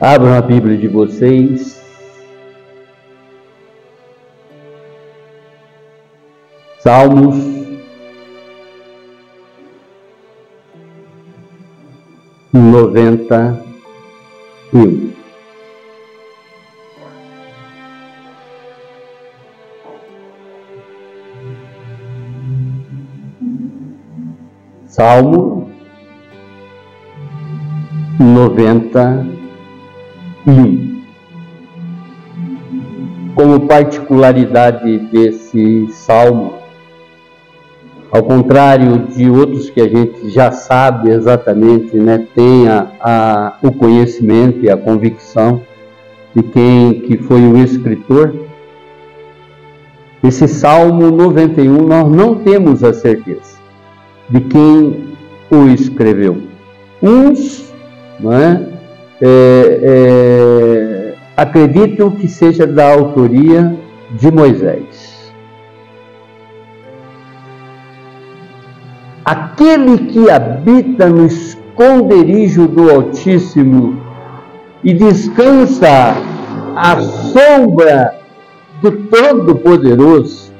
Abram a Bíblia de vocês. Salmos. Noventa e um. Salmo noventa um. Como particularidade desse salmo, ao contrário de outros que a gente já sabe exatamente, né, tenha a, o conhecimento e a convicção de quem que foi o escritor, esse Salmo 91 nós não temos a certeza de quem o escreveu. Uns não é, é, acreditam que seja da autoria de Moisés. Aquele que habita no esconderijo do Altíssimo e descansa à sombra do Todo-Poderoso,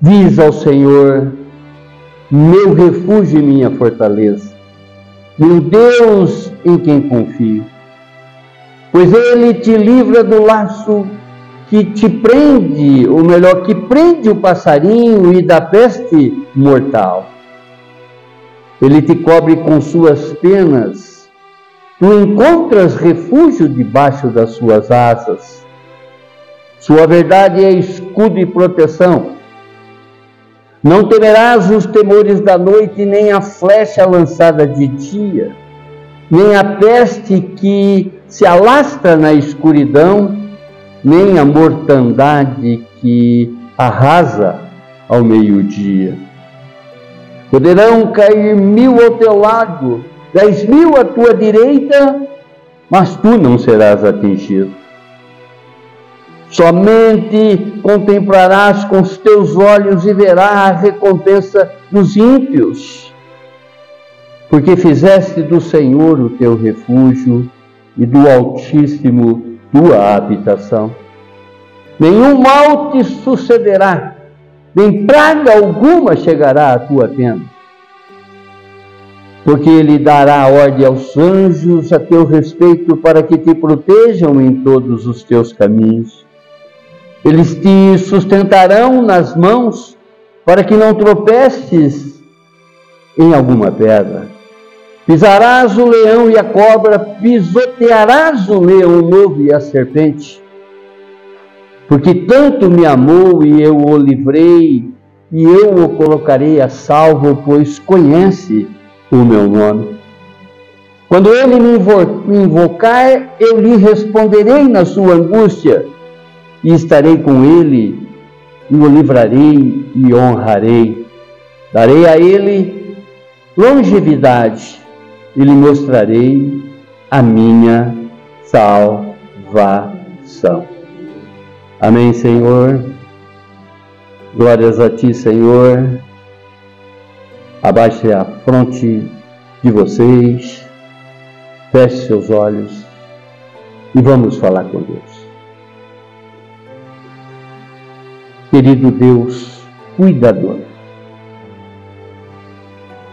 diz ao Senhor: meu refúgio e minha fortaleza, meu Deus em quem confio. Pois ele te livra do laço que te prende, ou melhor, que prende o passarinho e da peste mortal. Ele te cobre com suas penas, tu encontras refúgio debaixo das suas asas. Sua verdade é escudo e proteção não temerás os temores da noite, nem a flecha lançada de dia, nem a peste que se alastra na escuridão, nem a mortandade que arrasa ao meio-dia. Poderão cair mil ao teu lado, dez mil à tua direita, mas tu não serás atingido. Somente contemplarás com os teus olhos e verás a recompensa dos ímpios, porque fizeste do Senhor o teu refúgio e do Altíssimo tua habitação. Nenhum mal te sucederá, nem praga alguma chegará à tua tenda, porque ele dará ordem aos anjos a teu respeito para que te protejam em todos os teus caminhos. Eles te sustentarão nas mãos para que não tropeces em alguma pedra. Pisarás o leão e a cobra, pisotearás o leão novo e a serpente. Porque tanto me amou e eu o livrei, e eu o colocarei a salvo, pois conhece o meu nome. Quando ele me invocar, eu lhe responderei na sua angústia e estarei com ele, e o livrarei e honrarei. Darei a ele longevidade e lhe mostrarei a minha salvação. Amém, Senhor. Glórias a Ti, Senhor. Abaixe a fronte de vocês, feche seus olhos e vamos falar com Deus. Querido Deus, cuidador.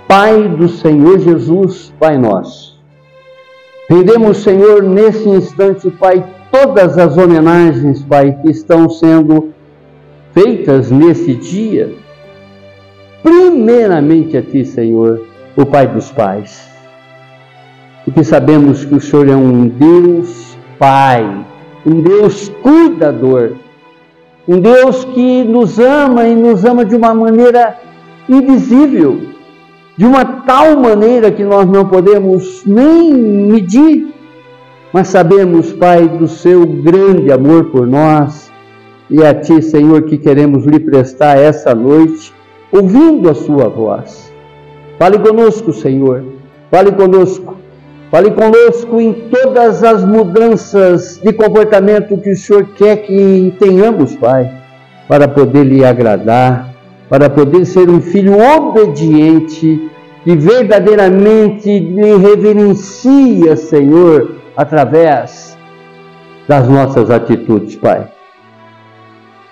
Pai do Senhor Jesus, Pai nosso. Rendemos, Senhor, nesse instante, Pai, todas as homenagens, Pai, que estão sendo feitas nesse dia. Primeiramente a Ti, Senhor, o Pai dos pais. Porque sabemos que o Senhor é um Deus Pai, um Deus cuidador um Deus que nos ama e nos ama de uma maneira invisível, de uma tal maneira que nós não podemos nem medir, mas sabemos, Pai, do seu grande amor por nós. E a Ti, Senhor, que queremos lhe prestar essa noite, ouvindo a Sua voz. Fale conosco, Senhor, fale conosco Fale conosco em todas as mudanças de comportamento que o Senhor quer que tenhamos, Pai, para poder lhe agradar, para poder ser um filho obediente, que verdadeiramente lhe reverencia, Senhor, através das nossas atitudes, Pai.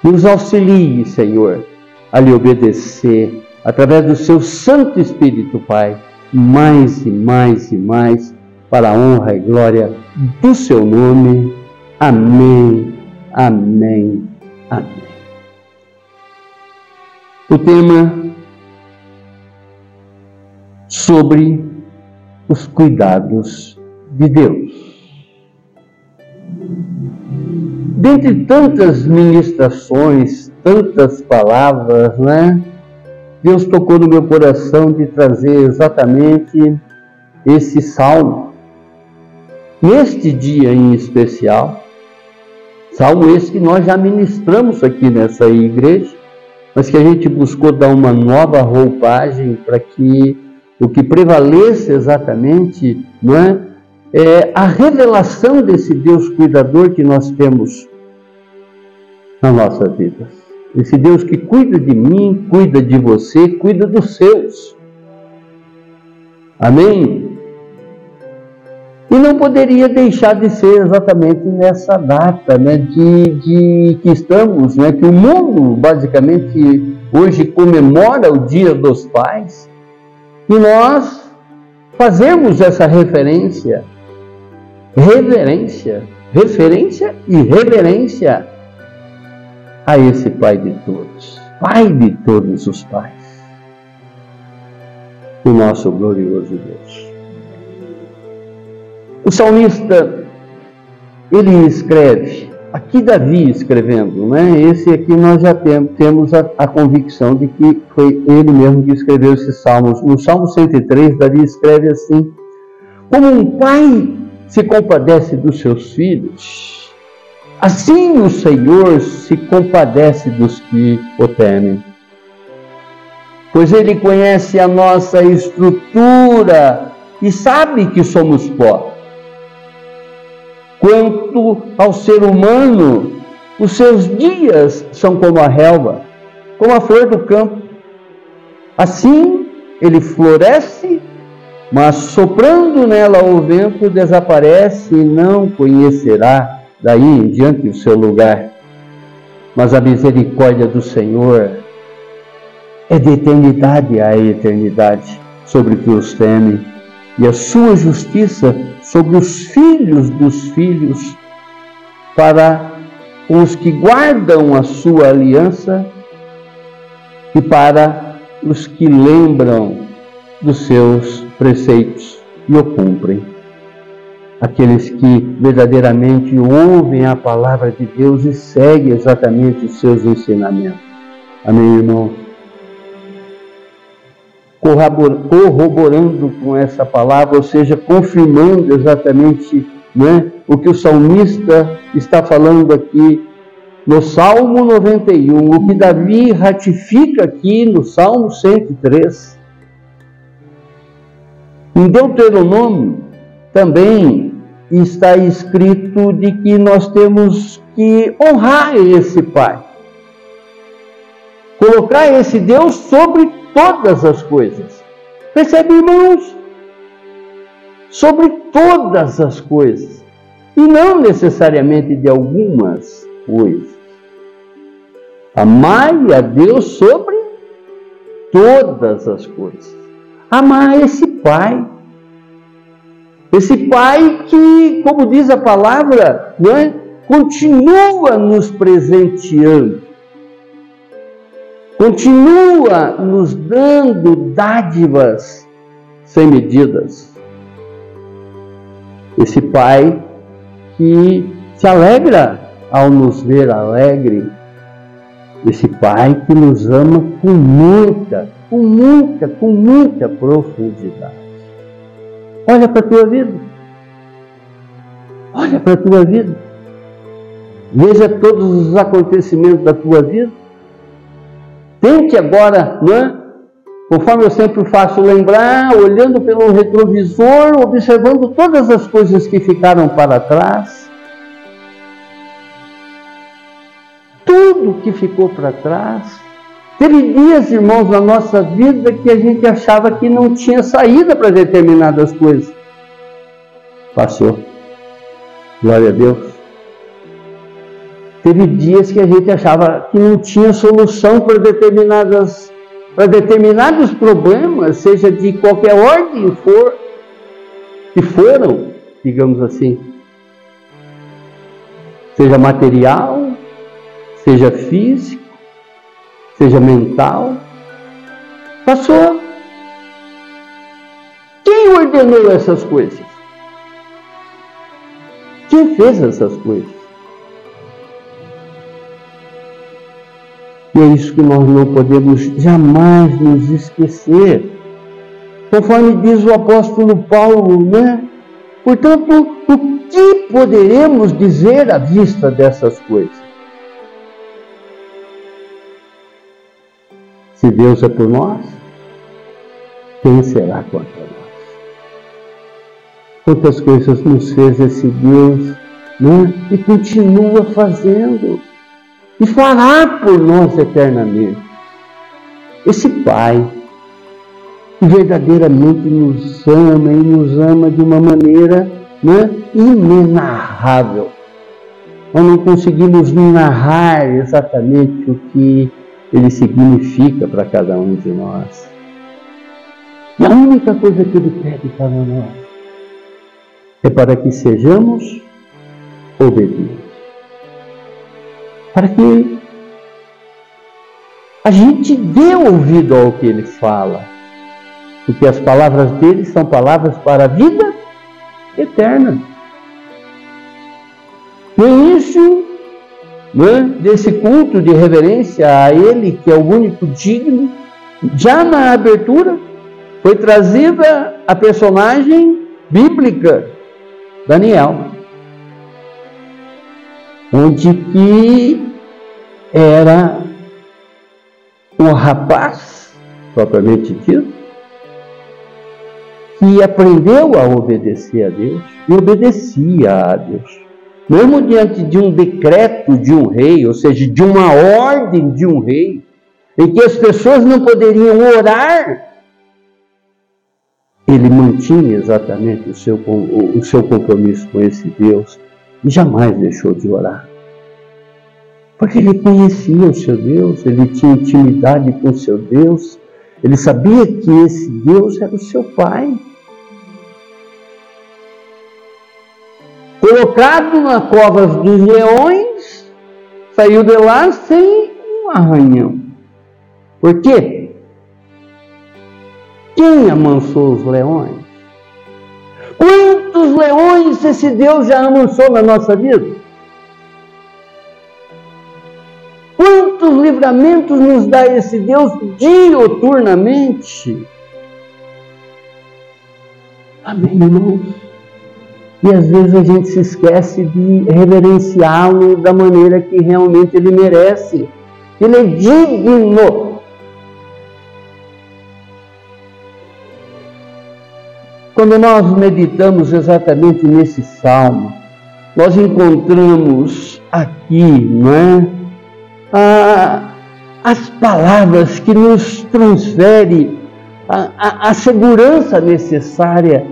Nos auxilie, Senhor, a lhe obedecer através do seu Santo Espírito, Pai, mais e mais e mais, para a honra e glória do seu nome. Amém, amém, amém. O tema sobre os cuidados de Deus. Dentre tantas ministrações, tantas palavras, né? Deus tocou no meu coração de trazer exatamente esse salmo. Neste dia em especial, salmo esse que nós já ministramos aqui nessa igreja, mas que a gente buscou dar uma nova roupagem para que o que prevaleça exatamente não é, é a revelação desse Deus cuidador que nós temos na nossa vida. Esse Deus que cuida de mim, cuida de você, cuida dos seus. Amém? E não poderia deixar de ser exatamente nessa data né, de, de que estamos, né, que o mundo basicamente hoje comemora o Dia dos Pais, e nós fazemos essa referência, reverência, referência e reverência a esse Pai de todos, Pai de todos os pais, o nosso glorioso Deus. O salmista, ele escreve, aqui Davi escrevendo, né? Esse aqui nós já tem, temos a, a, convicção de que foi ele mesmo que escreveu esses salmos. No Salmo 103, Davi escreve assim: Como um pai se compadece dos seus filhos, Assim o Senhor se compadece dos que o temem. Pois Ele conhece a nossa estrutura e sabe que somos pó. Quanto ao ser humano, os seus dias são como a relva, como a flor do campo. Assim ele floresce, mas soprando nela o vento desaparece e não conhecerá daí em diante o seu lugar. Mas a misericórdia do Senhor é de eternidade a eternidade sobre que os temem, e a sua justiça sobre os filhos dos filhos, para os que guardam a sua aliança e para os que lembram dos seus preceitos e o cumprem aqueles que verdadeiramente ouvem a palavra de Deus e seguem exatamente os seus ensinamentos. Amém, irmão? Corroborando com essa palavra, ou seja, confirmando exatamente né, o que o salmista está falando aqui no Salmo 91, o que Davi ratifica aqui no Salmo 103. Em Deuteronômio, também está escrito de que nós temos que honrar esse Pai. Colocar esse Deus sobre todas as coisas. Percebe, irmãos? Sobre todas as coisas. E não necessariamente de algumas coisas. Amai a Deus sobre todas as coisas. Amar esse Pai esse Pai que, como diz a palavra, não é? continua nos presenteando, continua nos dando dádivas sem medidas. Esse Pai que se alegra ao nos ver alegre, esse Pai que nos ama com muita, com muita, com muita profundidade. Olha para a tua vida. Olha para a tua vida. Veja todos os acontecimentos da tua vida. Tente agora, não é? Conforme eu sempre faço lembrar, olhando pelo retrovisor, observando todas as coisas que ficaram para trás. Tudo que ficou para trás Teve dias, irmãos, na nossa vida que a gente achava que não tinha saída para determinadas coisas. Passou. Glória a Deus. Teve dias que a gente achava que não tinha solução para determinadas para determinados problemas, seja de qualquer ordem for, que foram, digamos assim, seja material, seja físico, seja mental, passou. Quem ordenou essas coisas? Quem fez essas coisas? E é isso que nós não podemos jamais nos esquecer. Conforme diz o apóstolo Paulo, né? Portanto, o que poderemos dizer à vista dessas coisas? Se Deus é por nós, quem será contra nós? Quantas coisas nos fez esse Deus, né? E continua fazendo e fará por nós eternamente. Esse Pai que verdadeiramente nos ama e nos ama de uma maneira né, inenarrável. Nós não conseguimos narrar exatamente o que ele significa para cada um de nós. E a única coisa que ele pede para nós é para que sejamos obedientes para que a gente dê ouvido ao que ele fala, porque as palavras dele são palavras para a vida eterna. No início né, desse culto de reverência a ele, que é o único digno, já na abertura foi trazida a personagem bíblica, Daniel onde que era um rapaz, propriamente dito, que aprendeu a obedecer a Deus e obedecia a Deus. Mesmo diante de um decreto de um rei, ou seja, de uma ordem de um rei, em que as pessoas não poderiam orar, ele mantinha exatamente o seu, o, o seu compromisso com esse Deus e jamais deixou de orar. Porque ele conhecia o seu Deus, ele tinha intimidade com o seu Deus, ele sabia que esse Deus era o seu Pai. Colocado na cova dos leões, saiu de lá sem um arranhão. Por quê? Quem amansou os leões? Quantos leões esse Deus já amansou na nossa vida? Quantos livramentos nos dá esse Deus dioturnamente? Amém, irmãos? E às vezes a gente se esquece de reverenciá-lo da maneira que realmente ele merece. Ele é digno Quando nós meditamos exatamente nesse salmo, nós encontramos aqui, não é? As palavras que nos transferem a, a, a segurança necessária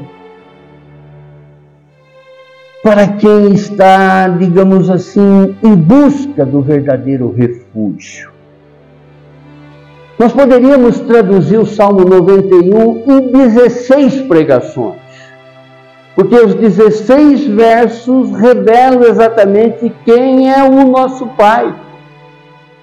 para quem está, digamos assim, em busca do verdadeiro refúgio. Nós poderíamos traduzir o Salmo 91 em 16 pregações, porque os 16 versos revelam exatamente quem é o nosso Pai.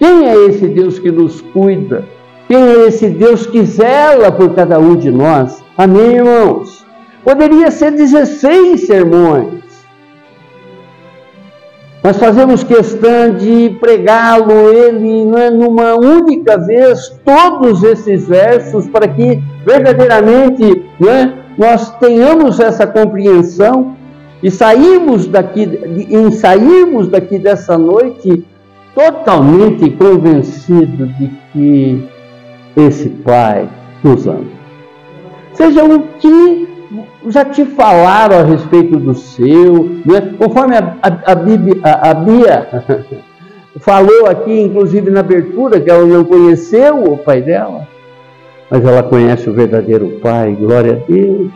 Quem é esse Deus que nos cuida? Quem é esse Deus que zela por cada um de nós? Amém, irmãos? Poderia ser 16 sermões, nós fazemos questão de pregá-lo, ele não é numa única vez, todos esses versos, para que verdadeiramente não é, nós tenhamos essa compreensão e saímos daqui, em sairmos daqui dessa noite totalmente convencidos de que esse Pai nos ama. Seja o que já te falaram a respeito do seu, né? conforme a, a, a, Bíblia, a Bia falou aqui, inclusive na abertura, que ela não conheceu o pai dela, mas ela conhece o verdadeiro pai, glória a Deus.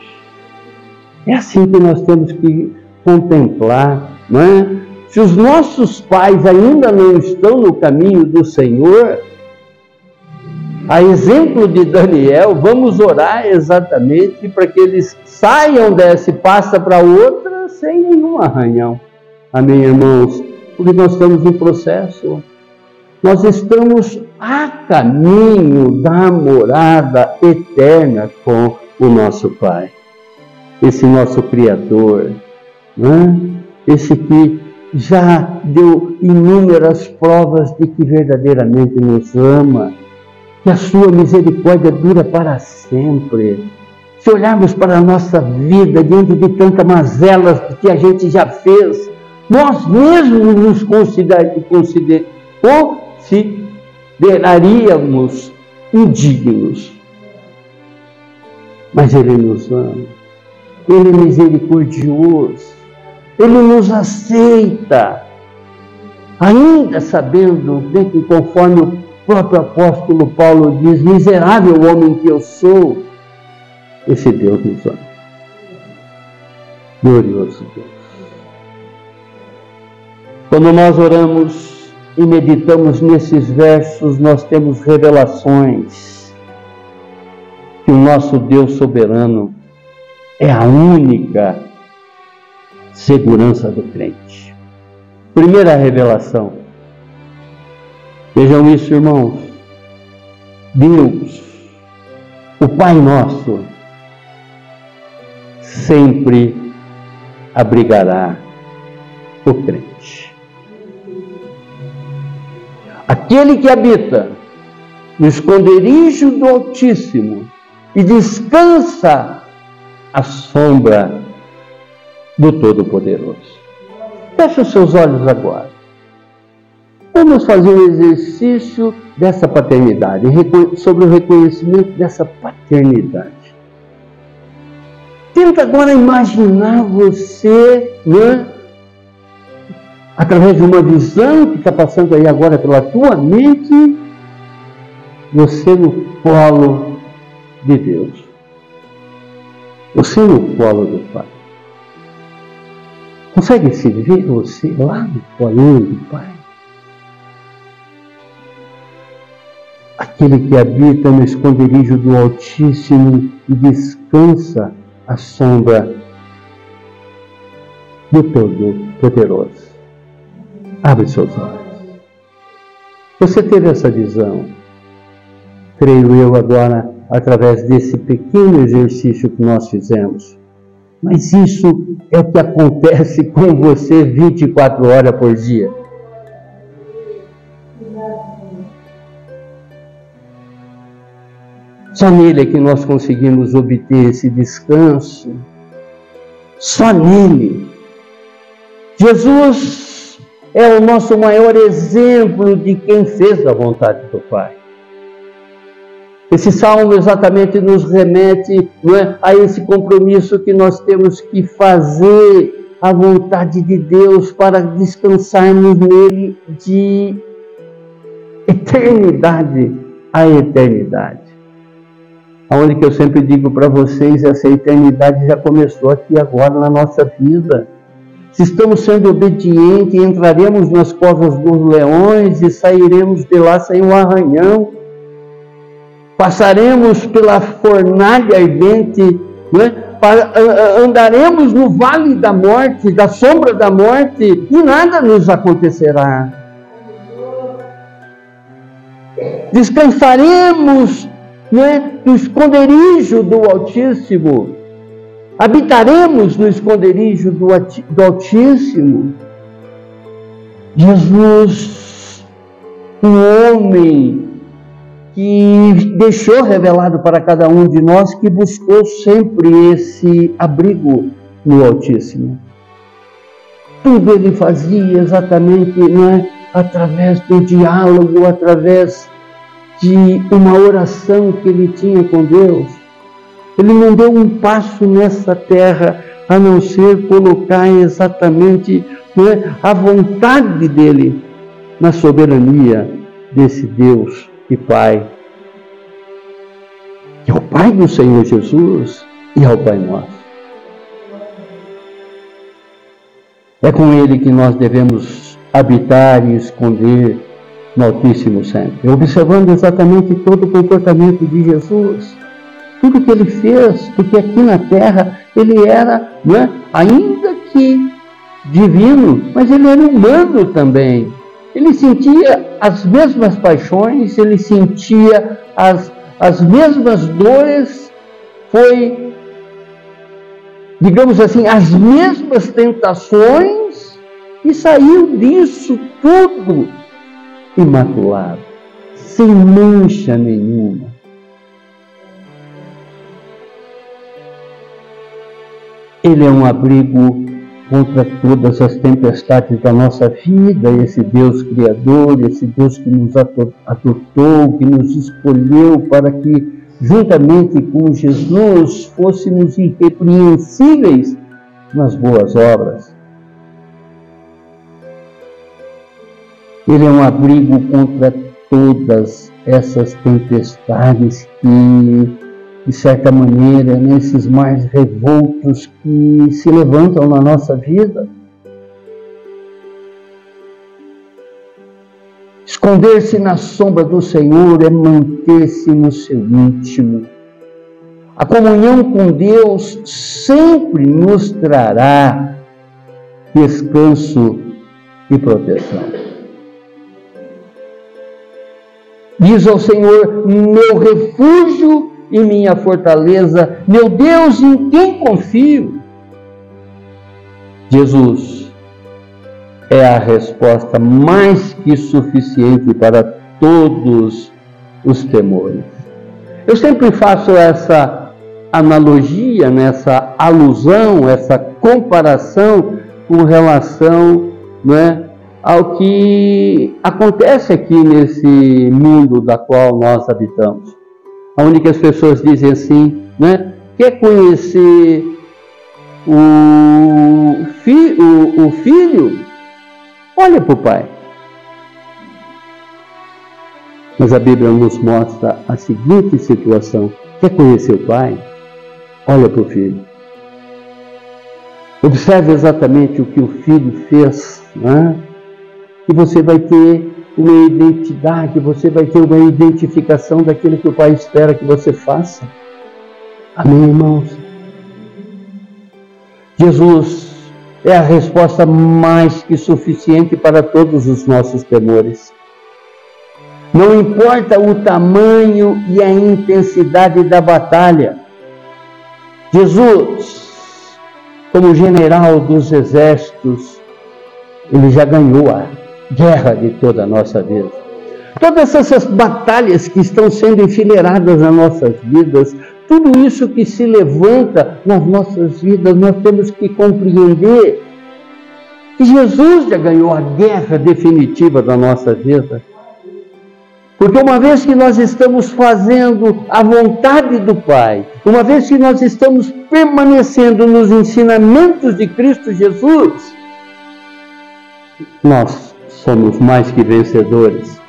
É assim que nós temos que contemplar não é? Se os nossos pais ainda não estão no caminho do Senhor, a exemplo de Daniel, vamos orar exatamente para que eles saiam dessa e passem para outra sem nenhum arranhão. Amém, irmãos? Porque nós estamos em processo. Nós estamos a caminho da morada eterna com o nosso Pai. Esse nosso Criador, né? esse que já deu inúmeras provas de que verdadeiramente nos ama que a sua misericórdia dura para sempre. Se olharmos para a nossa vida diante de tantas mazelas que a gente já fez, nós mesmos nos consider, consider, consideraríamos indignos. Mas Ele nos ama, Ele é misericordioso, Ele nos aceita, ainda sabendo que conforme próprio apóstolo Paulo diz: Miserável homem que eu sou, esse Deus nos ama. Glorioso Deus. Quando nós oramos e meditamos nesses versos, nós temos revelações que o nosso Deus soberano é a única segurança do crente. Primeira revelação Vejam isso, irmãos. Deus, o Pai Nosso, sempre abrigará o crente. Aquele que habita no esconderijo do Altíssimo e descansa à sombra do Todo-Poderoso. Feche os seus olhos agora. Vamos fazer um exercício dessa paternidade, sobre o reconhecimento dessa paternidade. Tenta agora imaginar você, né, através de uma visão que está passando aí agora pela tua mente, você no colo de Deus. Você no colo do Pai. Consegue se ver você lá no colo do Pai? aquele que habita no esconderijo do Altíssimo e descansa à sombra do Todo-Poderoso. Abre seus olhos. Você teve essa visão, creio eu agora, através desse pequeno exercício que nós fizemos. Mas isso é o que acontece com você 24 horas por dia. Só nele é que nós conseguimos obter esse descanso. Só nele. Jesus é o nosso maior exemplo de quem fez a vontade do Pai. Esse salmo exatamente nos remete é, a esse compromisso que nós temos que fazer a vontade de Deus para descansarmos nele de eternidade a eternidade. Aonde que eu sempre digo para vocês, essa eternidade já começou aqui agora na nossa vida. Se estamos sendo obedientes, entraremos nas covas dos leões e sairemos de lá sem um arranhão. Passaremos pela fornalha ardente, né? andaremos no vale da morte, da sombra da morte, e nada nos acontecerá. Descansaremos é? no esconderijo do Altíssimo. Habitaremos no esconderijo do, do Altíssimo. Jesus, um homem que deixou revelado para cada um de nós que buscou sempre esse abrigo no Altíssimo. Tudo ele fazia exatamente não é? através do diálogo, através de uma oração que ele tinha com Deus. Ele não deu um passo nessa terra a não ser colocar exatamente é, a vontade dele na soberania desse Deus e Pai, que é o Pai do Senhor Jesus e é o Pai nosso. É com Ele que nós devemos habitar e esconder no Altíssimo sempre, observando exatamente todo o comportamento de Jesus, tudo que ele fez, porque aqui na terra ele era, é, ainda que divino, mas ele era humano também. Ele sentia as mesmas paixões, ele sentia as, as mesmas dores, foi, digamos assim, as mesmas tentações e saiu disso tudo imaculado, sem mancha nenhuma. Ele é um abrigo contra todas as tempestades da nossa vida, esse Deus Criador, esse Deus que nos adotou, que nos escolheu para que, juntamente com Jesus, fôssemos irrepreensíveis nas boas obras. Ele é um abrigo contra todas essas tempestades que, de certa maneira, nesses mares revoltos que se levantam na nossa vida. Esconder-se na sombra do Senhor é manter-se no seu íntimo. A comunhão com Deus sempre nos trará descanso e proteção. Diz ao Senhor: meu refúgio e minha fortaleza, meu Deus em quem confio. Jesus é a resposta mais que suficiente para todos os temores. Eu sempre faço essa analogia, nessa alusão, essa comparação com relação não é, ao que acontece aqui nesse mundo da qual nós habitamos. Onde que as pessoas dizem assim, né? Quer conhecer o, fi, o, o filho? Olha para o pai. Mas a Bíblia nos mostra a seguinte situação: quer conhecer o pai? Olha para o filho. Observe exatamente o que o filho fez, né? que você vai ter uma identidade, você vai ter uma identificação daquilo que o Pai espera que você faça. Amém, irmãos? Jesus é a resposta mais que suficiente para todos os nossos temores. Não importa o tamanho e a intensidade da batalha, Jesus, como general dos exércitos, ele já ganhou a guerra de toda a nossa vida. Todas essas batalhas que estão sendo enfileiradas nas nossas vidas, tudo isso que se levanta nas nossas vidas, nós temos que compreender que Jesus já ganhou a guerra definitiva da nossa vida. Porque uma vez que nós estamos fazendo a vontade do Pai, uma vez que nós estamos permanecendo nos ensinamentos de Cristo Jesus, nós somos mais que vencedores.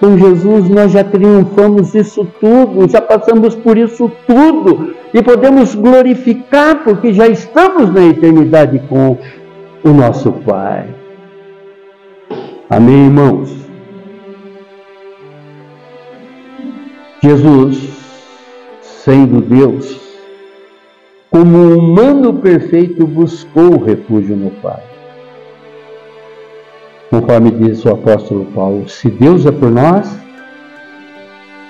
Com Jesus nós já triunfamos isso tudo, já passamos por isso tudo e podemos glorificar porque já estamos na eternidade com o nosso Pai. Amém, irmãos? Jesus, sendo Deus, como humano perfeito, buscou refúgio no Pai conforme diz o apóstolo Paulo: se Deus é por nós,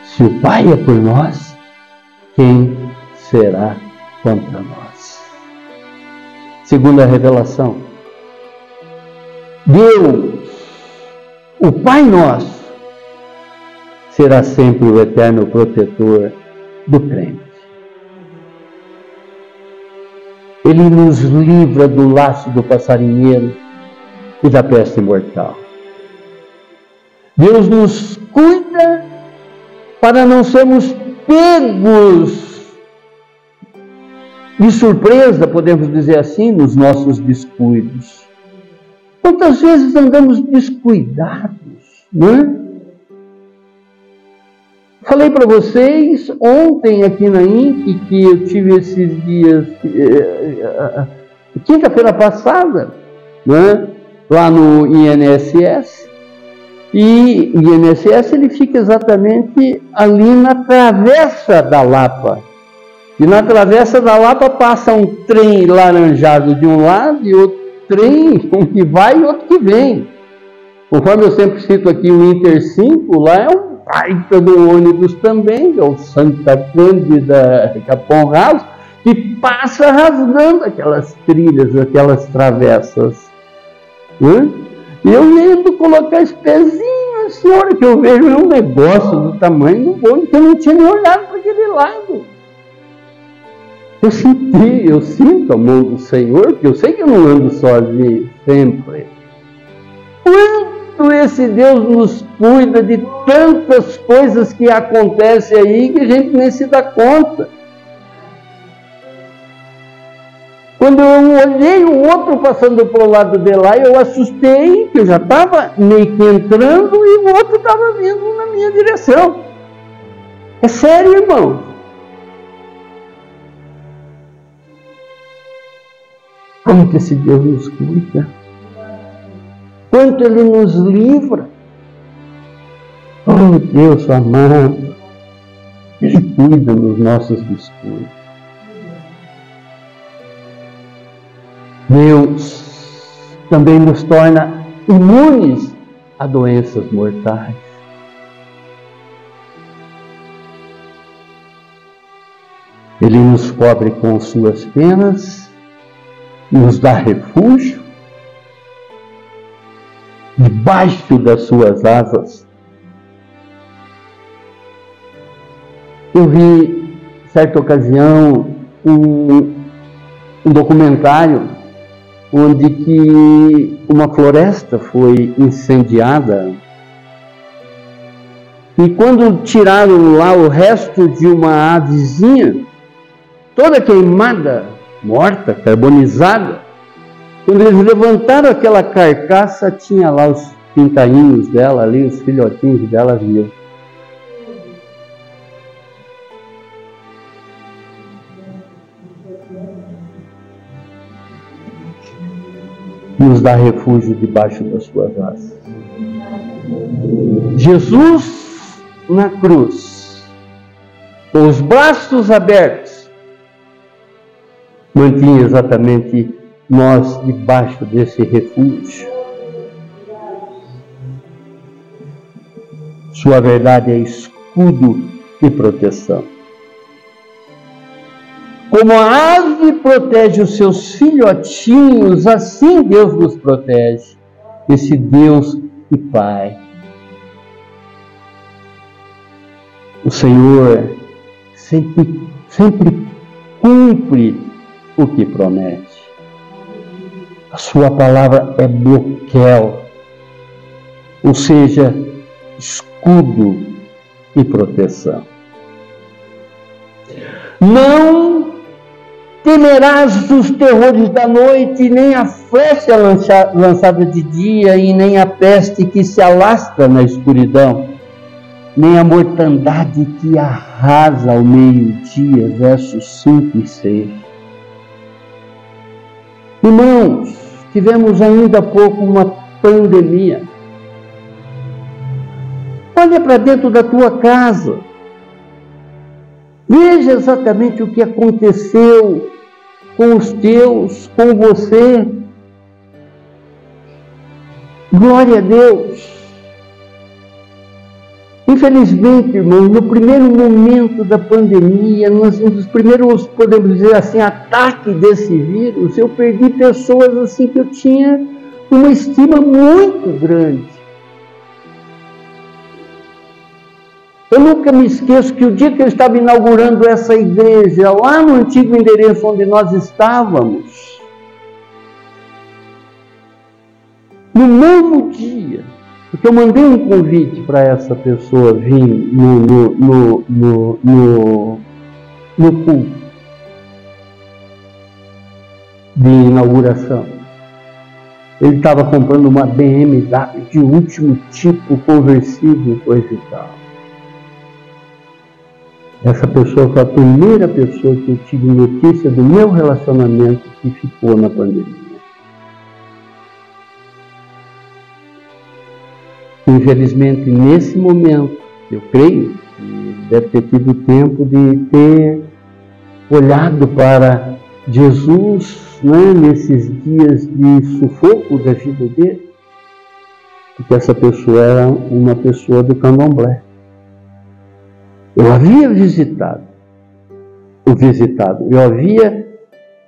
se o Pai é por nós, quem será contra nós? Segunda revelação: Deus, o Pai nosso, será sempre o eterno protetor do crente. Ele nos livra do laço do passarinheiro e da peste mortal. Deus nos cuida para não sermos pegos de surpresa, podemos dizer assim, nos nossos descuidos. Quantas vezes andamos descuidados, não é? Falei para vocês ontem aqui na INC que eu tive esses dias, eh, eh, eh, quinta-feira passada, né? Lá no INSS. E o INSS ele fica exatamente ali na travessa da Lapa. E na travessa da Lapa passa um trem laranjado de um lado e outro trem, um que vai e outro que vem. Conforme eu sempre cito aqui o Inter 5, lá é um baita do ônibus também, é o Santa Cândida Capão Raso, que passa rasgando aquelas trilhas, aquelas travessas. Né? E eu lembro colocar esse pezinho, assim, a que eu vejo um negócio do tamanho do ônibus, que eu não tinha nem olhado para aquele lado. Eu senti, eu sinto a mão do Senhor, porque eu sei que eu não ando sozinho sempre. Quanto esse Deus nos cuida de tantas coisas que acontecem aí que a gente nem se dá conta. Quando eu olhei o outro passando para o lado de lá, eu assustei, que eu já estava meio que entrando e o outro estava vindo na minha direção. É sério, irmão. Como que esse Deus nos cuida? Quanto Ele nos livra? Oh Deus amado, Ele cuida dos nossos descuidos. Deus também nos torna imunes a doenças mortais. Ele nos cobre com suas penas nos dá refúgio debaixo das suas asas. Eu vi, certa ocasião, um, um documentário onde que uma floresta foi incendiada e quando tiraram lá o resto de uma avezinha, toda queimada, morta, carbonizada. Quando eles levantaram aquela carcaça, tinha lá os pintainhos dela ali, os filhotinhos dela vivos. Nos dá refúgio debaixo das suas asas. Jesus na cruz, com os braços abertos, mantinha exatamente nós debaixo desse refúgio. Sua verdade é escudo e proteção. Como a ave protege os seus filhotinhos, assim Deus nos protege. Esse Deus e Pai. O Senhor sempre, sempre cumpre o que promete. A sua palavra é bloqueio, ou seja, escudo e proteção. Não temerás os terrores da noite, nem a flecha lançada de dia, e nem a peste que se alastra na escuridão, nem a mortandade que arrasa ao meio-dia. Versos 5 e 6. Irmãos, tivemos ainda há pouco uma pandemia. Olha para dentro da tua casa. Veja exatamente o que aconteceu com os teus, com você. Glória a Deus. Infelizmente, irmãos, no primeiro momento da pandemia, nos, nos primeiros, podemos dizer assim, ataque desse vírus, eu perdi pessoas assim que eu tinha uma estima muito grande. Eu nunca me esqueço que o dia que eu estava inaugurando essa igreja, lá no antigo endereço onde nós estávamos, no mesmo dia, porque eu mandei um convite para essa pessoa vir no, no, no, no, no, culto de inauguração. Ele estava comprando uma BMW de último tipo, conversível, coisa e tal. Essa pessoa foi a primeira pessoa que eu tive notícia do meu relacionamento que ficou na pandemia. Infelizmente, nesse momento, eu creio que deve ter tido tempo de ter olhado para Jesus né, nesses dias de sufoco da vida dele, porque essa pessoa era uma pessoa do candomblé. Eu havia visitado, o visitado, eu havia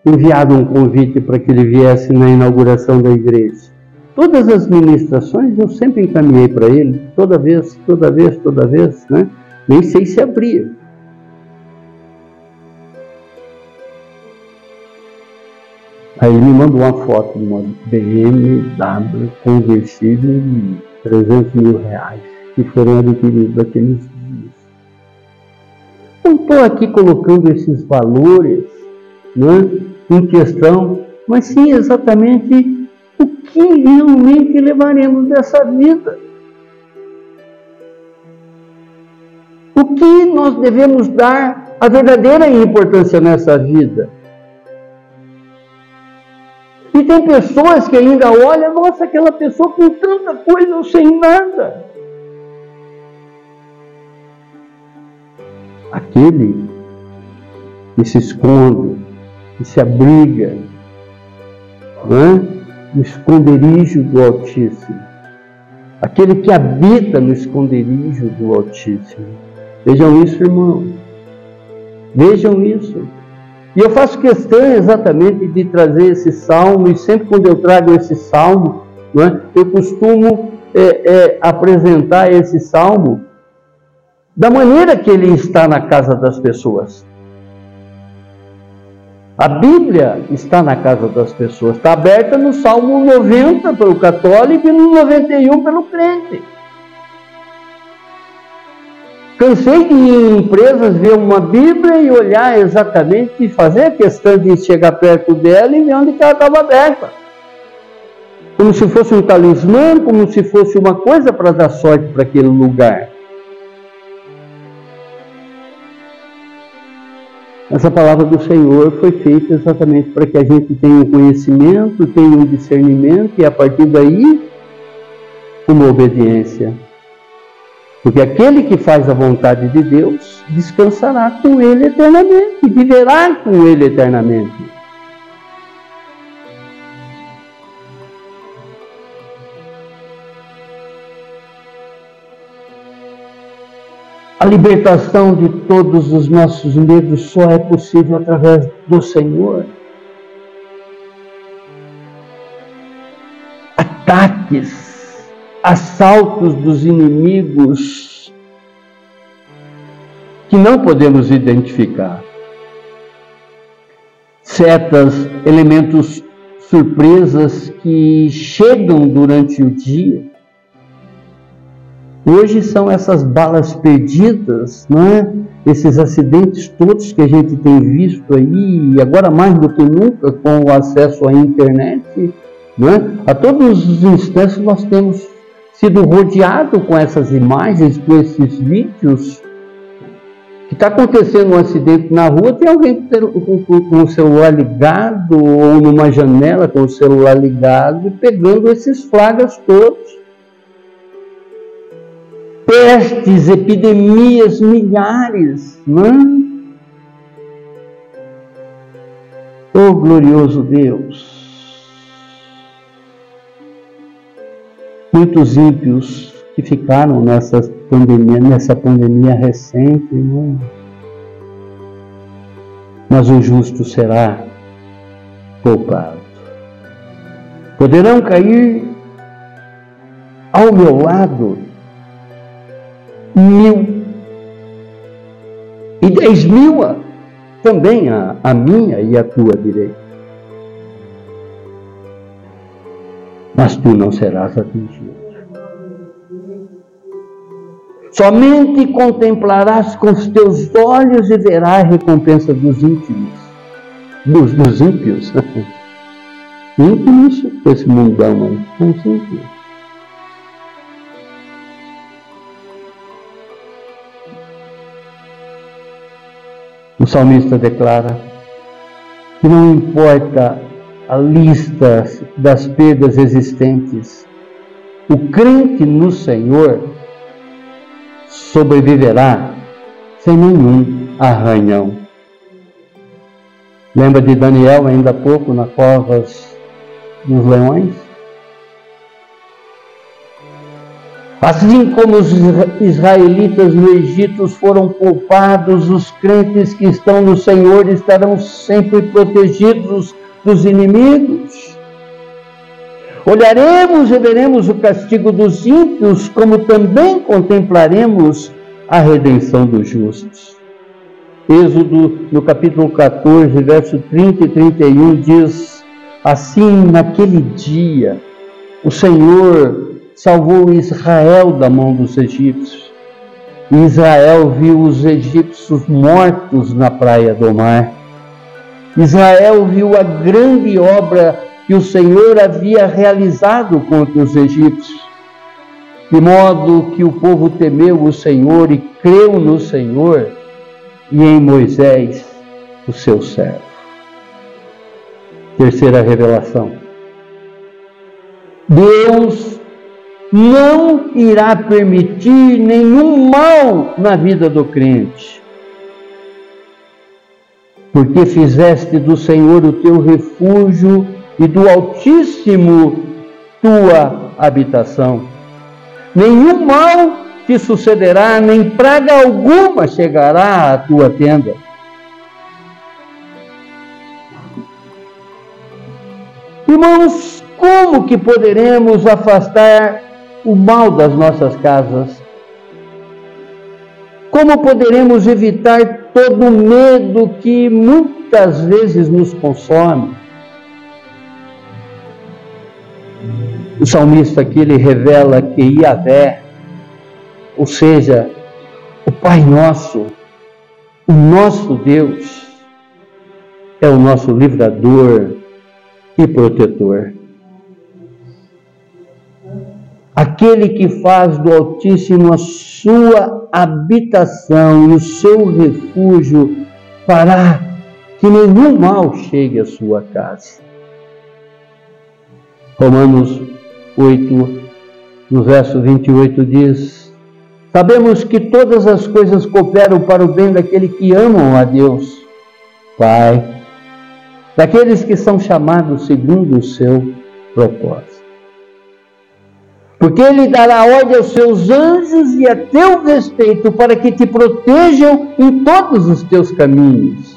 enviado um convite para que ele viesse na inauguração da igreja. Todas as ministrações eu sempre encaminhei para ele, toda vez, toda vez, toda vez, né? Nem sei se abria. Aí ele me mandou uma foto de uma BMW conversível de 300 mil reais que foram adquiridos naqueles Eu estou aqui colocando esses valores né, em questão, mas sim exatamente o que realmente levaremos dessa vida. O que nós devemos dar a verdadeira importância nessa vida? E tem pessoas que ainda olham, nossa, aquela pessoa com tanta coisa sem nada. Aquele que se esconde, que se abriga, é? no esconderijo do Altíssimo. Aquele que habita no esconderijo do Altíssimo. Vejam isso, irmão. Vejam isso. E eu faço questão exatamente de trazer esse salmo, e sempre quando eu trago esse salmo, é, eu costumo é, é, apresentar esse salmo da maneira que ele está na casa das pessoas. A Bíblia está na casa das pessoas, está aberta no Salmo 90 pelo católico e no 91 pelo crente. Cansei de ir em empresas ver uma Bíblia e olhar exatamente e fazer a questão de chegar perto dela e ver onde ela estava aberta. Como se fosse um talismã, como se fosse uma coisa para dar sorte para aquele lugar. Essa palavra do Senhor foi feita exatamente para que a gente tenha um conhecimento, tenha um discernimento e a partir daí uma obediência. Porque aquele que faz a vontade de Deus descansará com ele eternamente, viverá com ele eternamente. A libertação de todos os nossos medos só é possível através do Senhor. Ataques assaltos dos inimigos que não podemos identificar. Setas, elementos surpresas que chegam durante o dia. Hoje são essas balas perdidas, não é? Esses acidentes todos que a gente tem visto aí, agora mais do que nunca com o acesso à internet, não é? A todos os instantes nós temos sido rodeado com essas imagens, com esses vídeos, que está acontecendo um acidente na rua, tem alguém com, o celular ligado ou numa janela com o celular ligado e pegando esses flagas todos. Pestes, epidemias, milhares, não é? Oh glorioso Deus! muitos ímpios que ficaram nessa pandemia, nessa pandemia recente, né? mas o justo será poupado. Poderão cair ao meu lado mil e dez mil também a, a minha e a tua direita. mas tu não serás atingido. Somente contemplarás com os teus olhos e verás a recompensa dos íntimos, dos, dos ímpios. ímpios, esse mundão aí, são os ímpios. O salmista declara que não importa a lista das perdas existentes. O crente no Senhor sobreviverá sem nenhum arranhão. Lembra de Daniel ainda há pouco na covas dos leões? Assim como os israelitas no Egito foram poupados, os crentes que estão no Senhor estarão sempre protegidos dos inimigos. Olharemos e veremos o castigo dos ímpios, como também contemplaremos a redenção dos justos. Êxodo, no capítulo 14, verso 30 e 31, diz: Assim, naquele dia, o Senhor salvou Israel da mão dos egípcios. Israel viu os egípcios mortos na praia do mar. Israel viu a grande obra que o Senhor havia realizado contra os egípcios, de modo que o povo temeu o Senhor e creu no Senhor e em Moisés, o seu servo. Terceira revelação. Deus não irá permitir nenhum mal na vida do crente. Porque fizeste do Senhor o teu refúgio e do Altíssimo tua habitação. Nenhum mal te sucederá, nem praga alguma chegará à tua tenda. Irmãos, como que poderemos afastar o mal das nossas casas? Como poderemos evitar todo o medo que muitas vezes nos consome? O salmista aqui ele revela que Iavé, ou seja, o Pai Nosso, o nosso Deus, é o nosso livrador e protetor aquele que faz do Altíssimo a sua habitação e o seu refúgio, fará que nenhum mal chegue à sua casa. Romanos 8, no verso 28 diz: Sabemos que todas as coisas cooperam para o bem daquele que amam a Deus, Pai, daqueles que são chamados segundo o seu propósito. Porque ele dará ordem aos seus anjos e a teu respeito para que te protejam em todos os teus caminhos.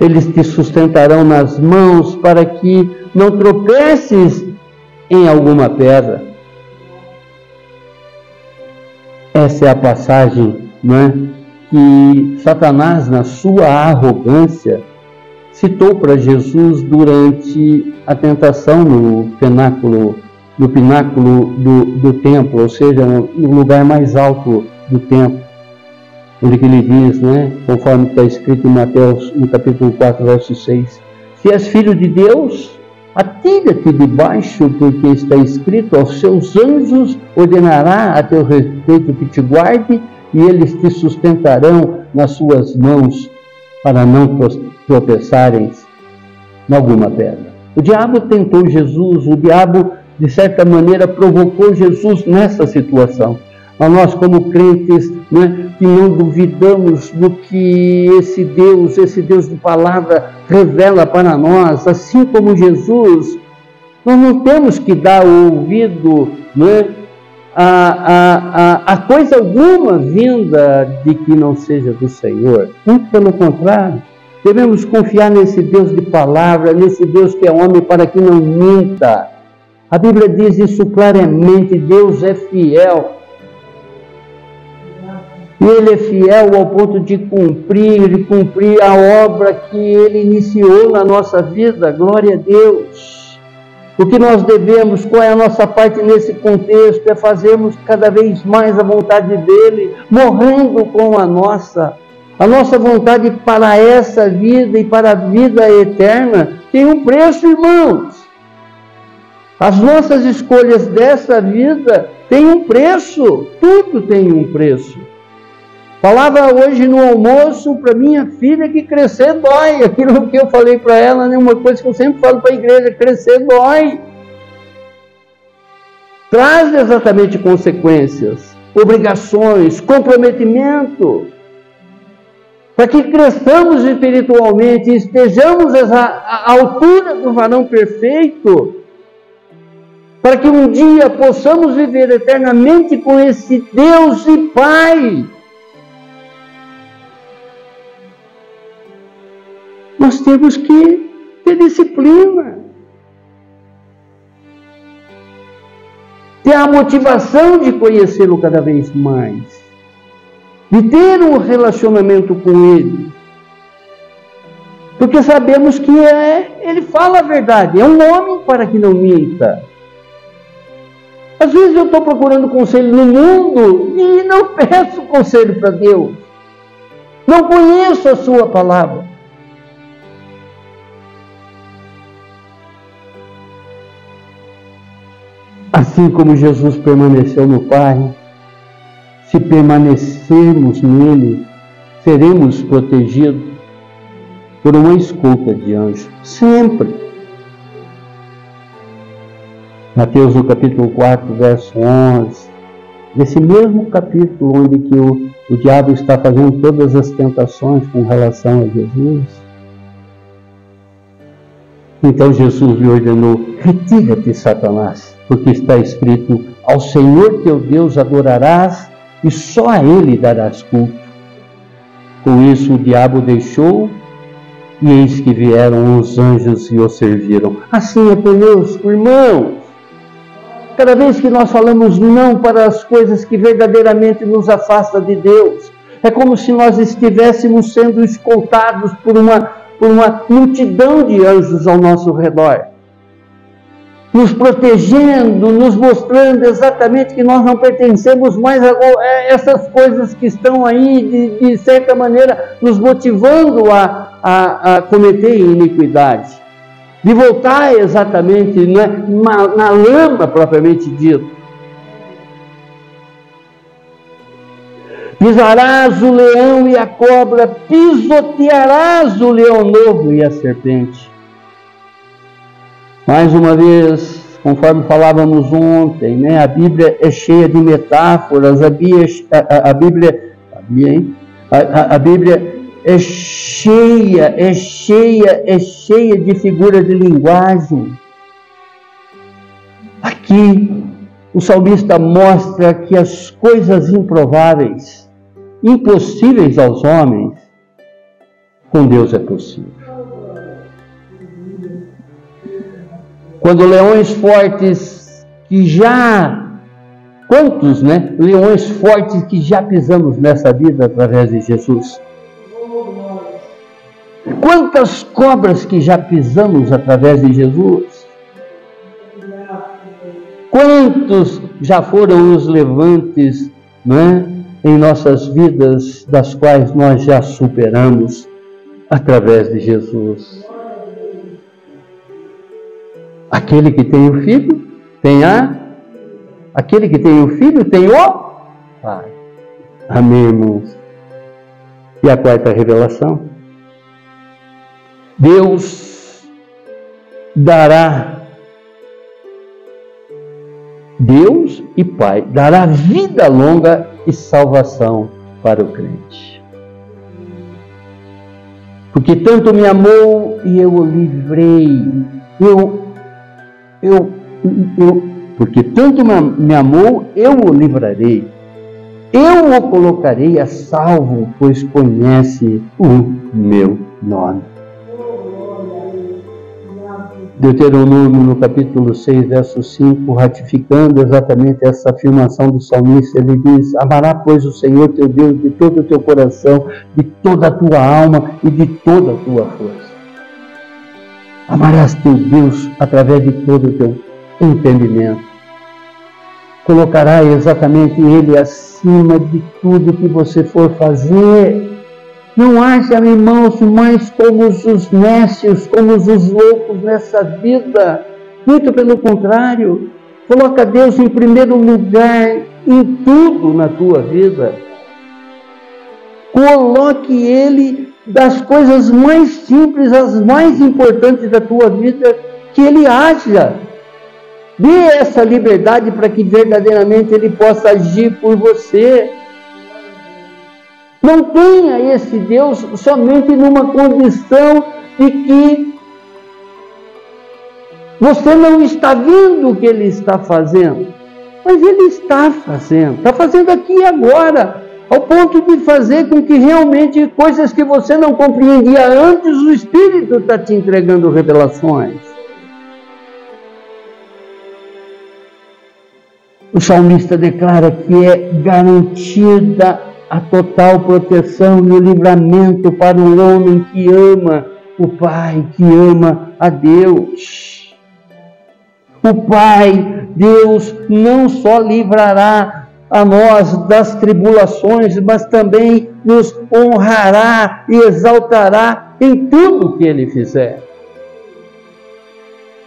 Eles te sustentarão nas mãos para que não tropeces em alguma pedra. Essa é a passagem não é? que Satanás, na sua arrogância, citou para Jesus durante a tentação no penáculo no pináculo do, do templo, ou seja, no lugar mais alto do templo, onde ele diz, né, conforme está escrito em Mateus, no capítulo 4, verso 6, se és filho de Deus, atira-te debaixo, porque está escrito, aos seus anjos ordenará a teu respeito que te guarde, e eles te sustentarão nas suas mãos, para não tropeçarem em alguma pedra. O diabo tentou Jesus, o diabo de certa maneira, provocou Jesus nessa situação. A nós, como crentes, né, que não duvidamos do que esse Deus, esse Deus de palavra, revela para nós, assim como Jesus, nós não temos que dar ouvido né, a, a, a, a coisa alguma vinda de que não seja do Senhor. Muito pelo contrário. Devemos confiar nesse Deus de palavra, nesse Deus que é homem para que não minta a Bíblia diz isso claramente: Deus é fiel. E Ele é fiel ao ponto de cumprir e cumprir a obra que Ele iniciou na nossa vida. Glória a Deus. O que nós devemos, qual é a nossa parte nesse contexto? É fazermos cada vez mais a vontade dEle, morrendo com a nossa. A nossa vontade para essa vida e para a vida eterna tem um preço, irmãos. As nossas escolhas dessa vida têm um preço, tudo tem um preço. Falava hoje no almoço para minha filha que crescer dói. Aquilo que eu falei para ela, né, uma coisa que eu sempre falo para a igreja: crescer dói. traz exatamente consequências, obrigações, comprometimento. Para que cresçamos espiritualmente e estejamos à altura do varão perfeito, para que um dia possamos viver eternamente com esse Deus e Pai. Nós temos que ter disciplina. Ter a motivação de conhecê-lo cada vez mais. De ter um relacionamento com Ele. Porque sabemos que é, Ele fala a verdade. É um homem para que não minta. Às vezes eu estou procurando conselho no mundo e não peço conselho para Deus. Não conheço a Sua palavra. Assim como Jesus permaneceu no Pai, se permanecermos nele, seremos protegidos por uma escolta de anjos. Sempre. Mateus no capítulo 4, verso 11. Nesse mesmo capítulo onde que o, o diabo está fazendo todas as tentações com relação a Jesus, então Jesus lhe ordenou: Retira-te, Satanás, porque está escrito: Ao Senhor teu Deus adorarás e só a Ele darás culto. Com isso o diabo deixou e eis que vieram os anjos e o serviram. Assim é conosco, irmãos. Cada vez que nós falamos não para as coisas que verdadeiramente nos afastam de Deus, é como se nós estivéssemos sendo escoltados por uma por uma multidão de anjos ao nosso redor, nos protegendo, nos mostrando exatamente que nós não pertencemos mais a essas coisas que estão aí, de, de certa maneira, nos motivando a, a, a cometer iniquidade, de voltar exatamente é, na, lama propriamente dito. Pisarás o leão e a cobra, pisotearás o leão novo e a serpente. Mais uma vez, conforme falávamos ontem, né, a Bíblia é cheia de metáforas, a Bíblia, a, a Bíblia, a, a, a Bíblia é cheia, é cheia, é cheia de figuras de linguagem. Aqui, o salmista mostra que as coisas improváveis, impossíveis aos homens, com Deus é possível. Quando leões fortes que já quantos, né? Leões fortes que já pisamos nessa vida através de Jesus. Quantas cobras que já pisamos através de Jesus? Quantos já foram os levantes, não é? em nossas vidas, das quais nós já superamos através de Jesus. Aquele que tem o filho, tem a. Aquele que tem o filho, tem o Pai. Amém, irmãos? E a quarta revelação? Deus dará Deus e Pai dará vida longa e salvação para o crente. Porque tanto me amou e eu o livrei. Eu, eu, eu, porque tanto me amou, eu o livrarei. Eu o colocarei a salvo, pois conhece o meu nome. Deuteronômio, no capítulo 6, verso 5, ratificando exatamente essa afirmação do salmista, ele diz: Amará, pois, o Senhor teu Deus de todo o teu coração, de toda a tua alma e de toda a tua força. Amarás teu Deus através de todo o teu entendimento. Colocará exatamente Ele acima de tudo que você for fazer não haja, irmãos, mais como os nécios, como os loucos nessa vida. Muito pelo contrário, coloca Deus em primeiro lugar em tudo na tua vida. Coloque Ele das coisas mais simples às mais importantes da tua vida, que Ele haja. Dê essa liberdade para que verdadeiramente Ele possa agir por você. Não tenha esse Deus somente numa condição de que você não está vendo o que Ele está fazendo. Mas Ele está fazendo, está fazendo aqui e agora, ao ponto de fazer com que realmente coisas que você não compreendia antes, o Espírito está te entregando revelações. O salmista declara que é garantida a total proteção e o livramento para um homem que ama o Pai, que ama a Deus. O Pai, Deus, não só livrará a nós das tribulações, mas também nos honrará e exaltará em tudo que Ele fizer.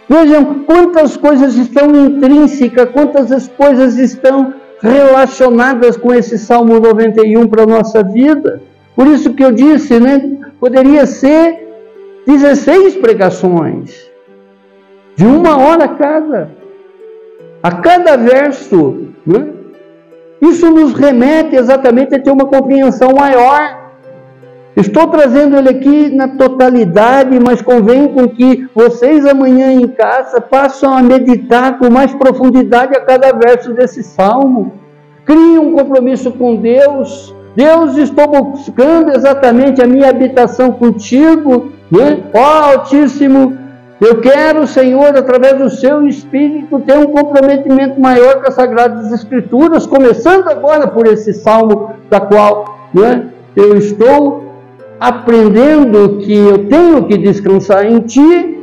Vejam quantas coisas estão intrínsecas, quantas coisas estão relacionadas com esse Salmo 91 para a nossa vida. Por isso que eu disse, né? Poderia ser 16 pregações, de uma hora cada, a cada verso. Né? Isso nos remete exatamente a ter uma compreensão maior Estou trazendo ele aqui na totalidade, mas convém com que vocês amanhã em casa passem a meditar com mais profundidade a cada verso desse salmo. Crie um compromisso com Deus. Deus, estou buscando exatamente a minha habitação contigo, né? Ó Altíssimo, eu quero, Senhor, através do seu Espírito, ter um comprometimento maior com as Sagradas Escrituras, começando agora por esse salmo, da qual né, eu estou aprendendo que eu tenho que descansar em Ti,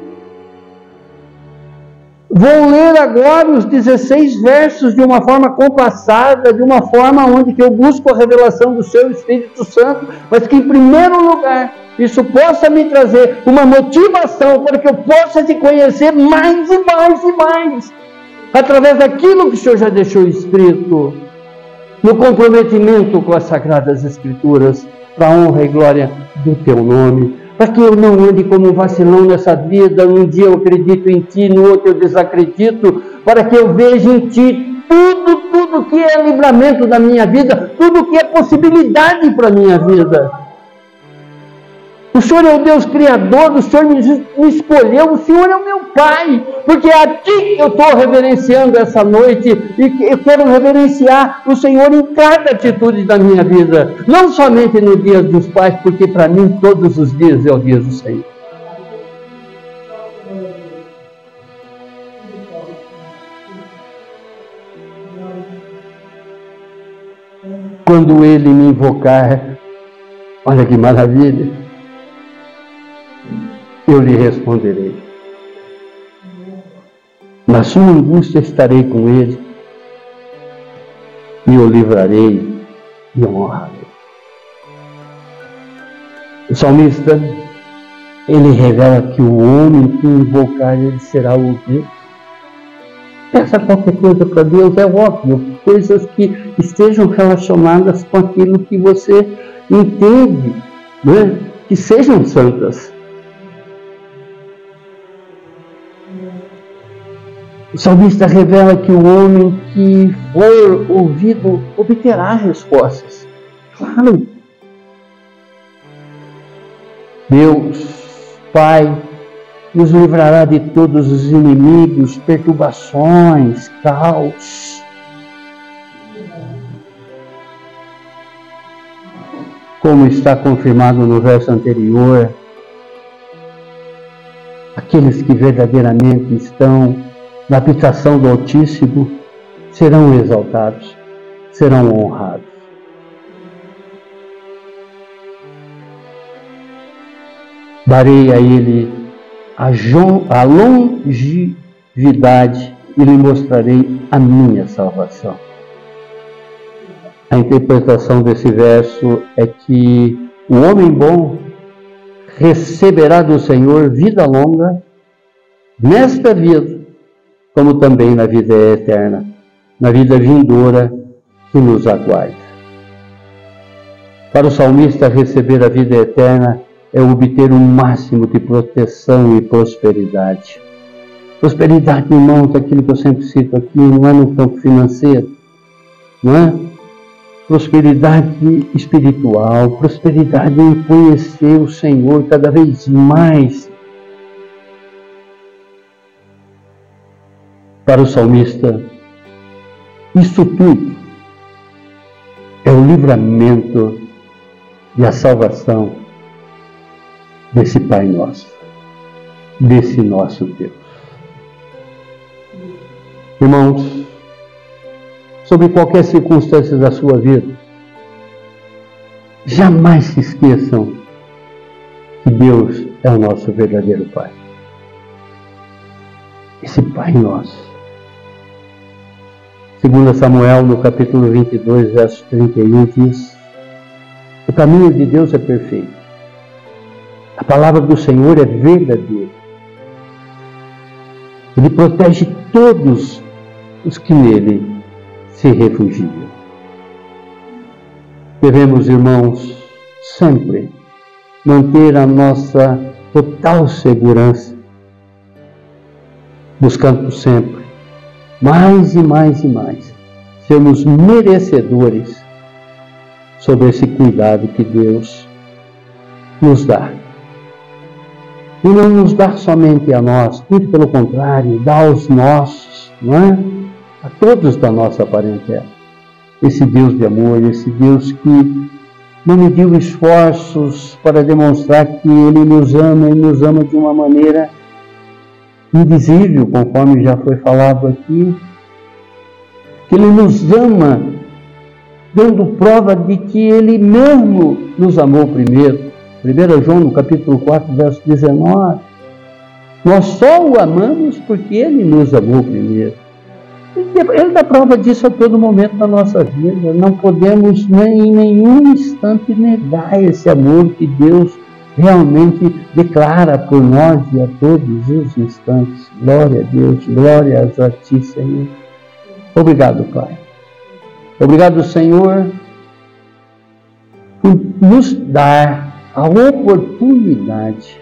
Vou ler agora os 16 versos de uma forma compassada, de uma forma onde que eu busco a revelação do Seu Espírito Santo, mas que em primeiro lugar isso possa me trazer uma motivação para que eu possa te conhecer mais e mais e mais, através daquilo que o Senhor já deixou escrito, no comprometimento com as Sagradas Escrituras para a honra e glória do teu nome. Para que eu não ande como um vacilão nessa vida, um dia eu acredito em ti, no outro eu desacredito, para que eu veja em ti tudo, tudo que é livramento da minha vida, tudo que é possibilidade para a minha vida. O Senhor é o Deus Criador, o Senhor me, escolheu, o Senhor é o meu Pai, porque é a Ti que eu estou reverenciando essa noite e eu quero reverenciar o Senhor em cada atitude da minha vida, não somente no dia dos pais, porque para mim todos os dias é o dia do Senhor. Quando Ele me invocar, olha que maravilha eu lhe responderei. Na sua angústia estarei com ele e o livrarei e o honrarei. O salmista, ele revela que o homem que invocar ele será ouvido. Peça qualquer coisa para Deus, é óbvio, coisas que estejam relacionadas com aquilo que você entende, né? que sejam santas. O salmista revela que o homem que for ouvido obterá respostas. Claro. Deus, Pai, nos livrará de todos os inimigos, perturbações, caos. Como está confirmado no verso anterior, aqueles que verdadeiramente estão na habitação do Altíssimo, serão exaltados, serão honrados. Darei a ele a, longevidade e lhe mostrarei a minha salvação. A interpretação desse verso é que o homem bom receberá do Senhor vida longa nesta vida como também na vida eterna, na vida vindoura que nos aguarda. Para o salmista, receber a vida eterna é obter o um máximo de proteção e prosperidade. Prosperidade, irmãos, aquilo que eu sempre cito aqui, não é no campo financeiro, não é? Prosperidade espiritual, prosperidade em conhecer o Senhor cada vez mais. Para o salmista, isso tudo é o livramento e a salvação desse Pai nosso, desse nosso Deus. Irmãos, sobre qualquer circunstância da sua vida, jamais se esqueçam que Deus é o nosso verdadeiro Pai. Esse Pai nosso. Segundo Samuel, no capítulo 22, verso 31, diz: O caminho de Deus é perfeito. A palavra do Senhor é verdadeira. Ele protege todos os que nele se refugiam. Devemos, irmãos, sempre manter a nossa total segurança, buscando sempre mais e mais e mais sermos merecedores sobre esse cuidado que Deus nos dá. E não nos dá somente a nós, muito pelo contrário, dá aos nossos, não é? a todos da nossa parentela. Esse Deus de amor, esse Deus que não mediu esforços para demonstrar que Ele nos ama e nos ama de uma maneira indizível, conforme já foi falado aqui, que Ele nos ama, dando prova de que Ele mesmo nos amou primeiro. 1 João, no capítulo 4, verso 19. Nós só o amamos porque Ele nos amou primeiro. Ele dá prova disso a todo momento da nossa vida. Não podemos nem em nenhum instante negar esse amor que Deus realmente declara por nós e a todos os instantes. Glória a Deus, glória a Ti, Senhor. Obrigado, Pai. Obrigado, Senhor, por nos dar a oportunidade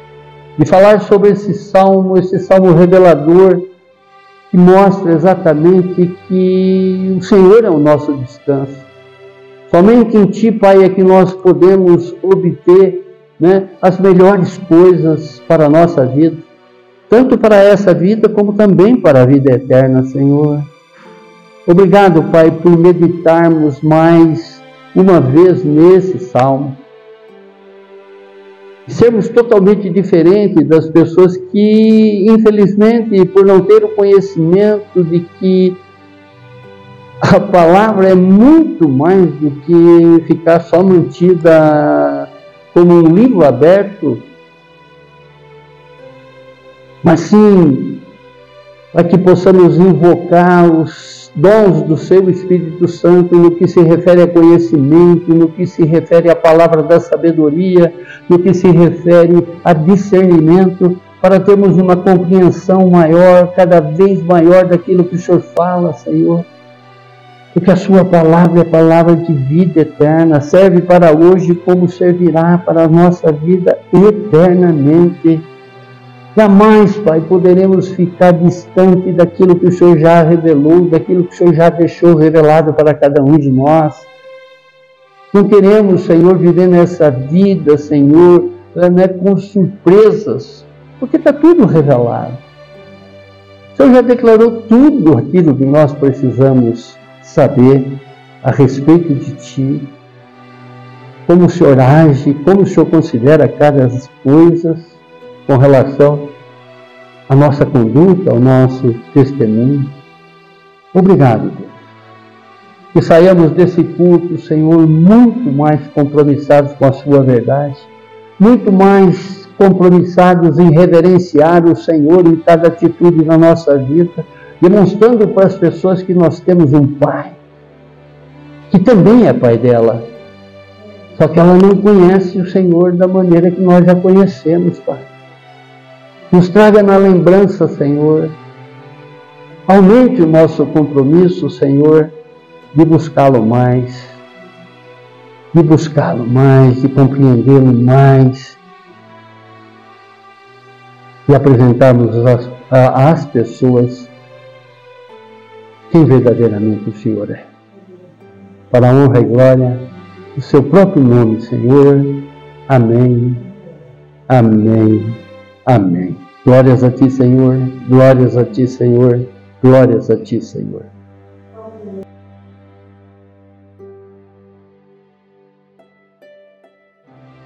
de falar sobre esse salmo, esse salmo revelador que mostra exatamente que o Senhor é o nosso descanso. Somente em Ti, Pai, é que nós podemos obter né, as melhores coisas para a nossa vida, tanto para essa vida como também para a vida eterna, Senhor. Obrigado, Pai, por meditarmos mais uma vez nesse salmo sermos totalmente diferentes das pessoas que, infelizmente, por não ter o conhecimento de que a palavra é muito mais do que ficar só mantida como um livro aberto, mas sim para que possamos invocar os dons do seu Espírito Santo no que se refere a conhecimento, no que se refere à palavra da sabedoria, no que se refere a discernimento, para termos uma compreensão maior, cada vez maior daquilo que o Senhor fala, Senhor. Porque a Sua palavra é palavra de vida eterna, serve para hoje como servirá para a nossa vida eternamente. Jamais, Pai, poderemos ficar distante daquilo que o Senhor já revelou, daquilo que o Senhor já deixou revelado para cada um de nós. Não queremos, Senhor, viver nessa vida, Senhor, né, com surpresas, porque está tudo revelado. O Senhor já declarou tudo aquilo que nós precisamos saber a respeito de Ti, como o Senhor age, como o Senhor considera cada coisas com relação à nossa conduta, ao nosso testemunho. Obrigado, Deus. Que saiamos desse culto, Senhor, muito mais compromissados com a Sua verdade, muito mais compromissados em reverenciar o Senhor em cada atitude na nossa vida, demonstrando para as pessoas que nós temos um Pai, que também é Pai dela, só que ela não conhece o Senhor da maneira que nós já conhecemos, Pai. Nos traga na lembrança, Senhor. Aumente o nosso compromisso, Senhor, de buscá-lo mais, de buscá-lo mais, de compreendê-lo mais, e apresentarmos às pessoas quem verdadeiramente o Senhor é. Para a honra e glória do seu próprio nome, Senhor. Amém. Amém. Amém. Glórias a ti, Senhor. Glórias a ti, Senhor. Glórias a ti, Senhor.